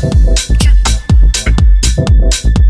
Thank you.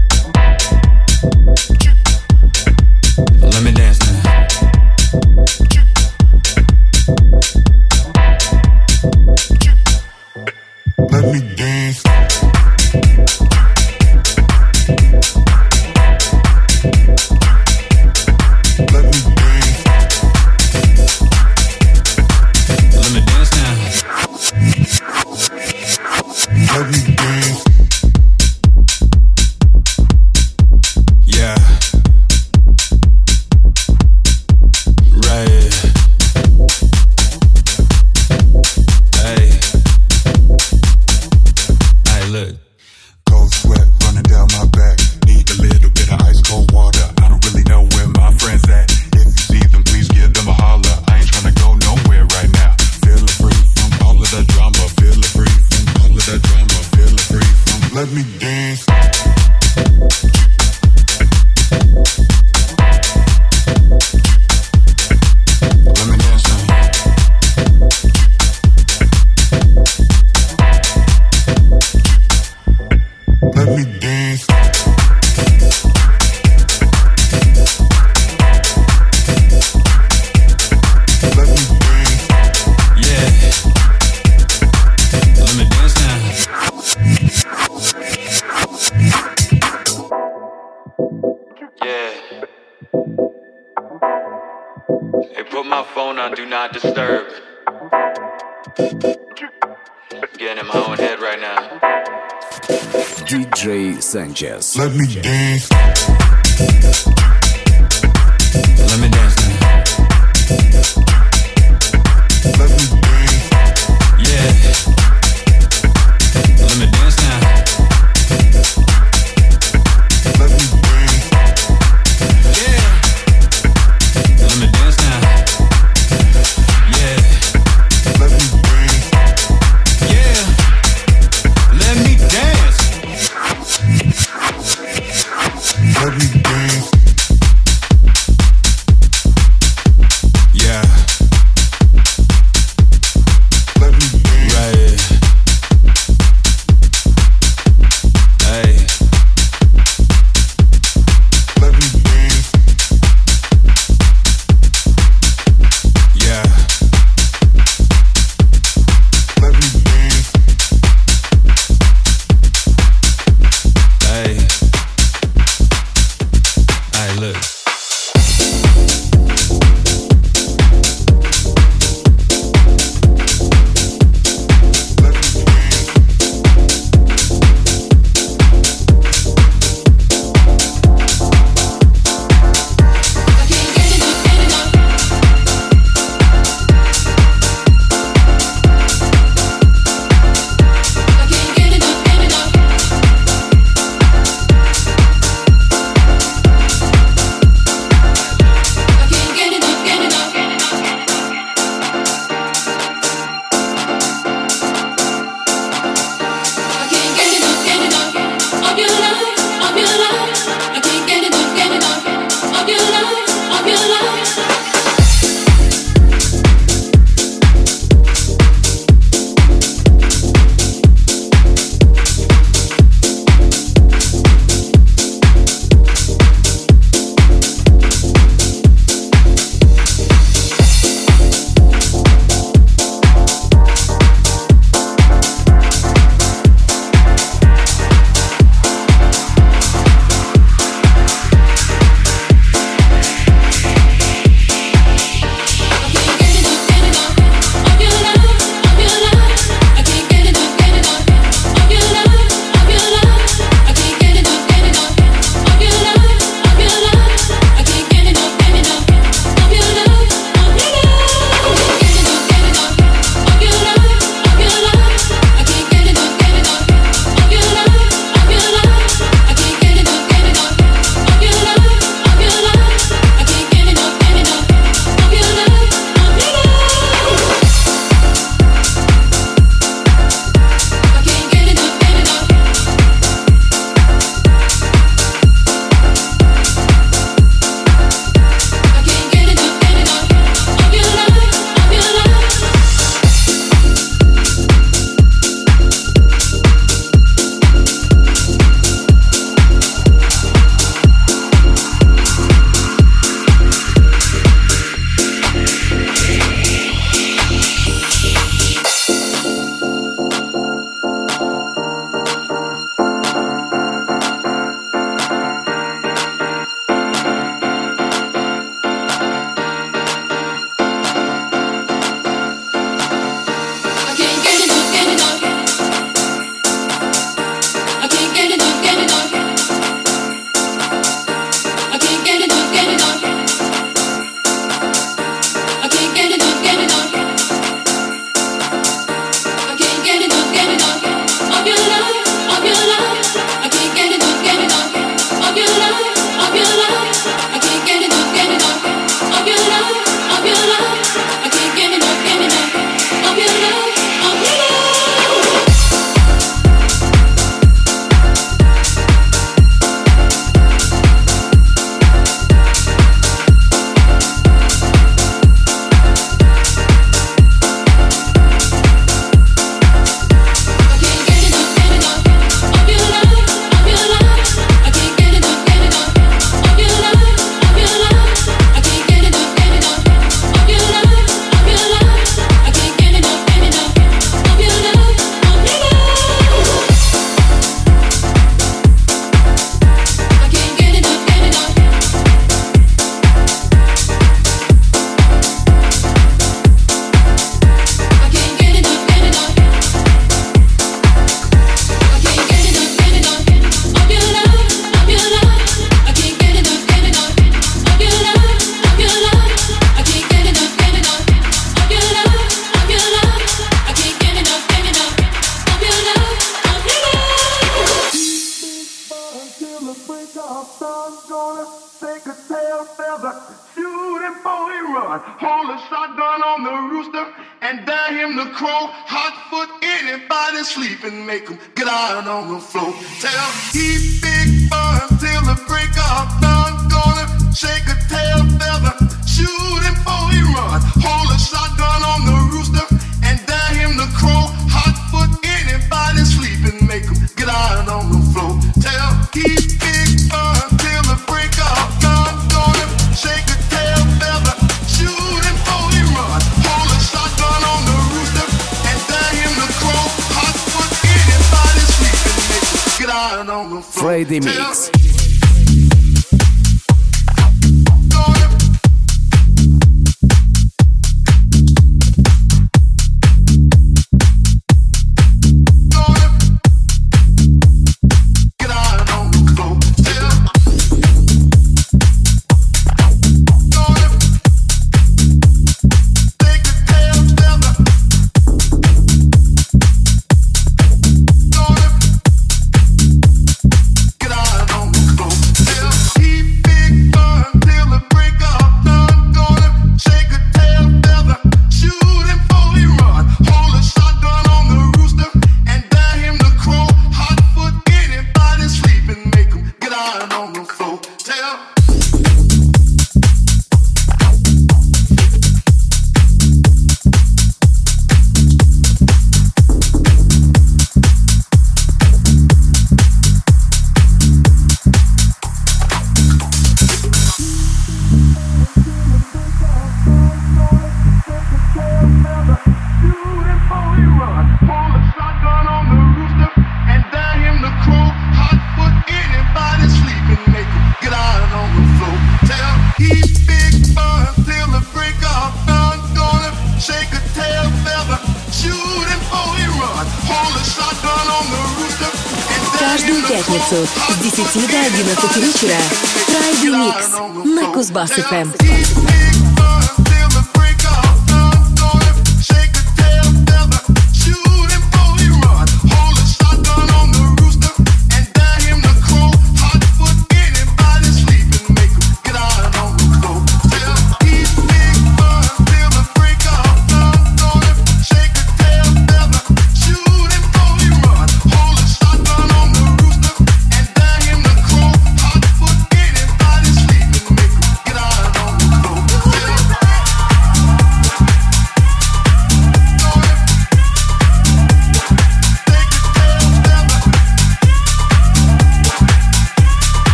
Sanchez. Let me dance. Let me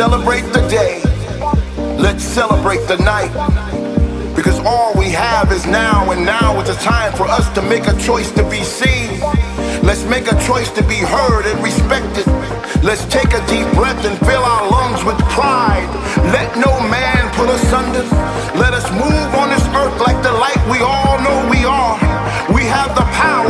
celebrate the day. Let's celebrate the night. Because all we have is now, and now is the time for us to make a choice to be seen. Let's make a choice to be heard and respected. Let's take a deep breath and fill our lungs with pride. Let no man pull us under. Let us move on this earth like the light we all know we are. We have the power.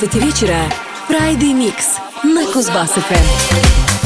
10 до 11 вечера. Friday Mix на Кузбасс-ФМ.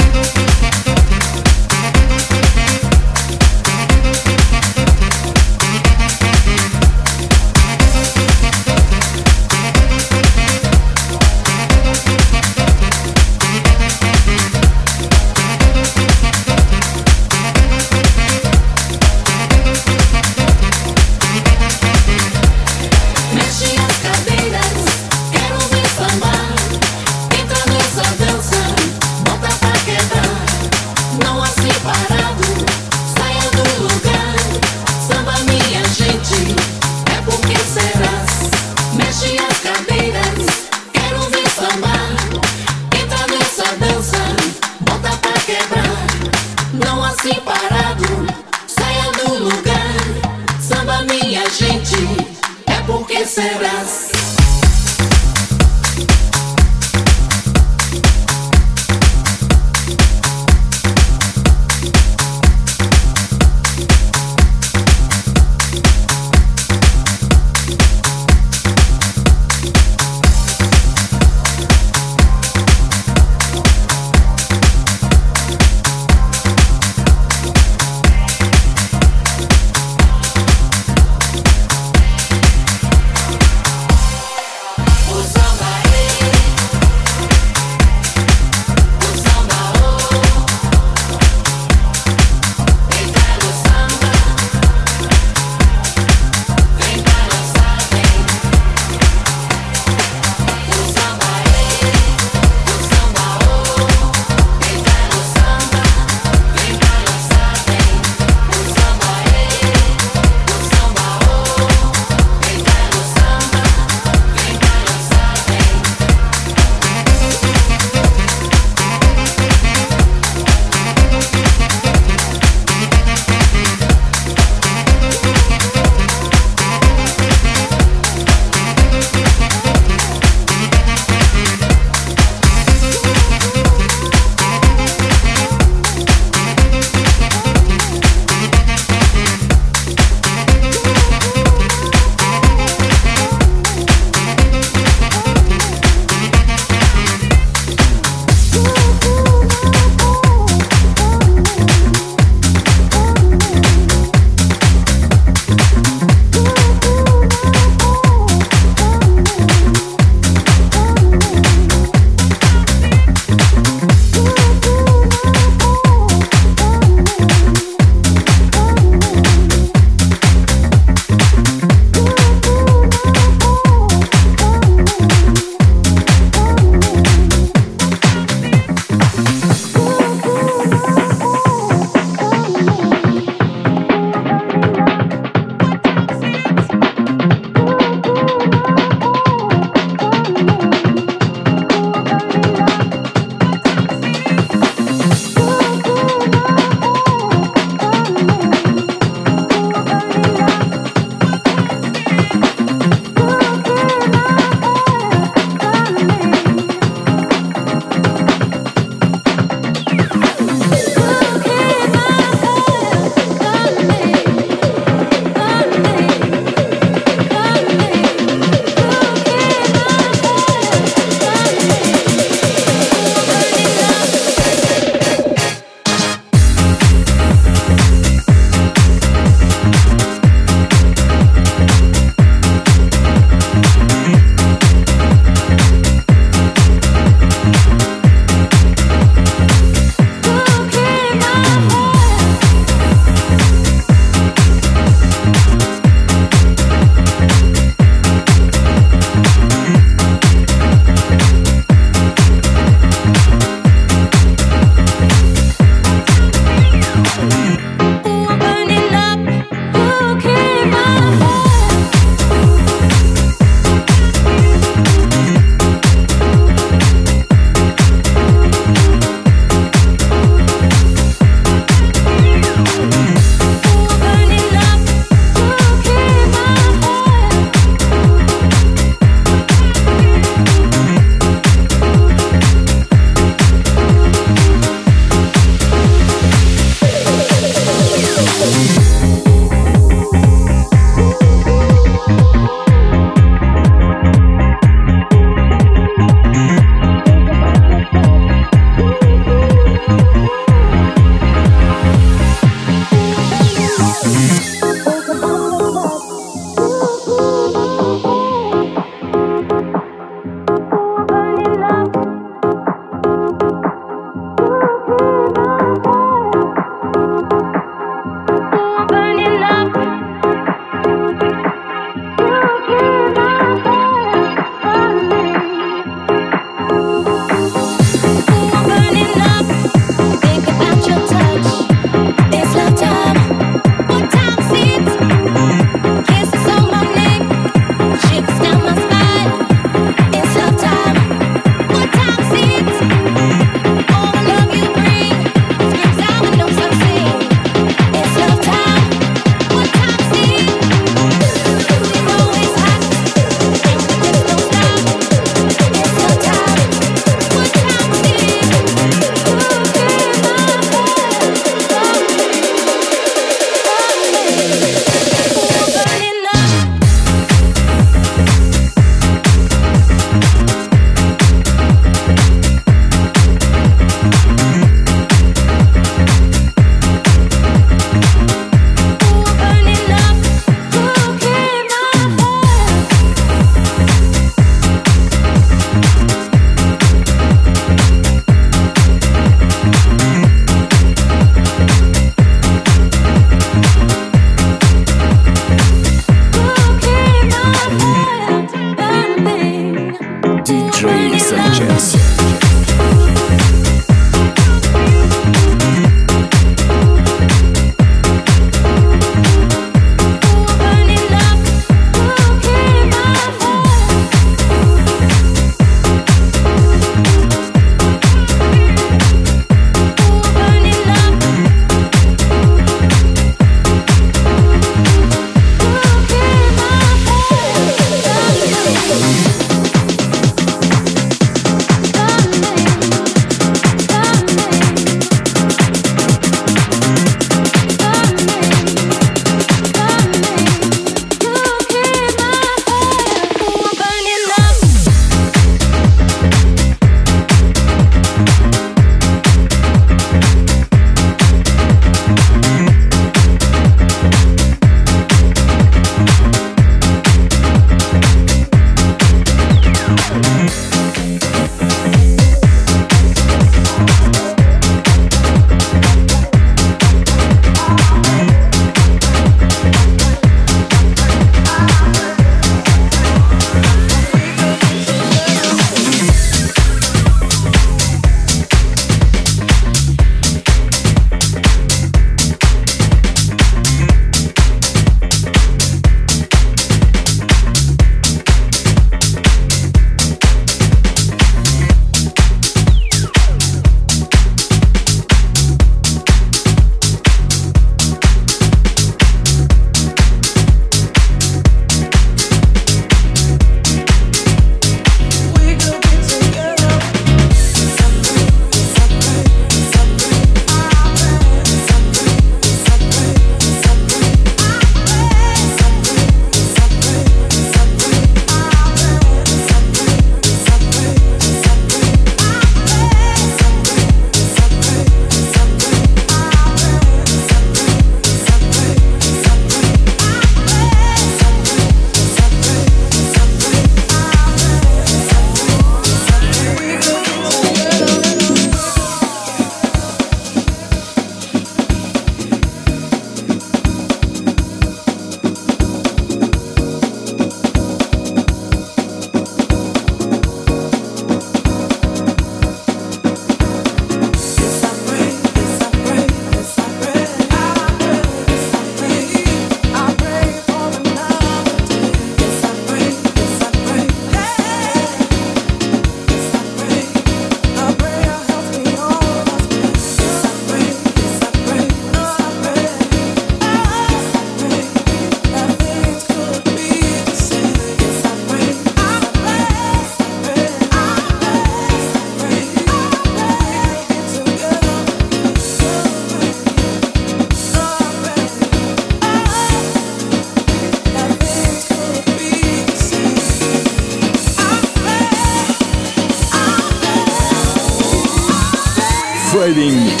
Friday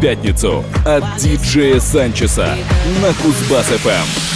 пятницу от диджея Санчеса на Кузбасс-ФМ.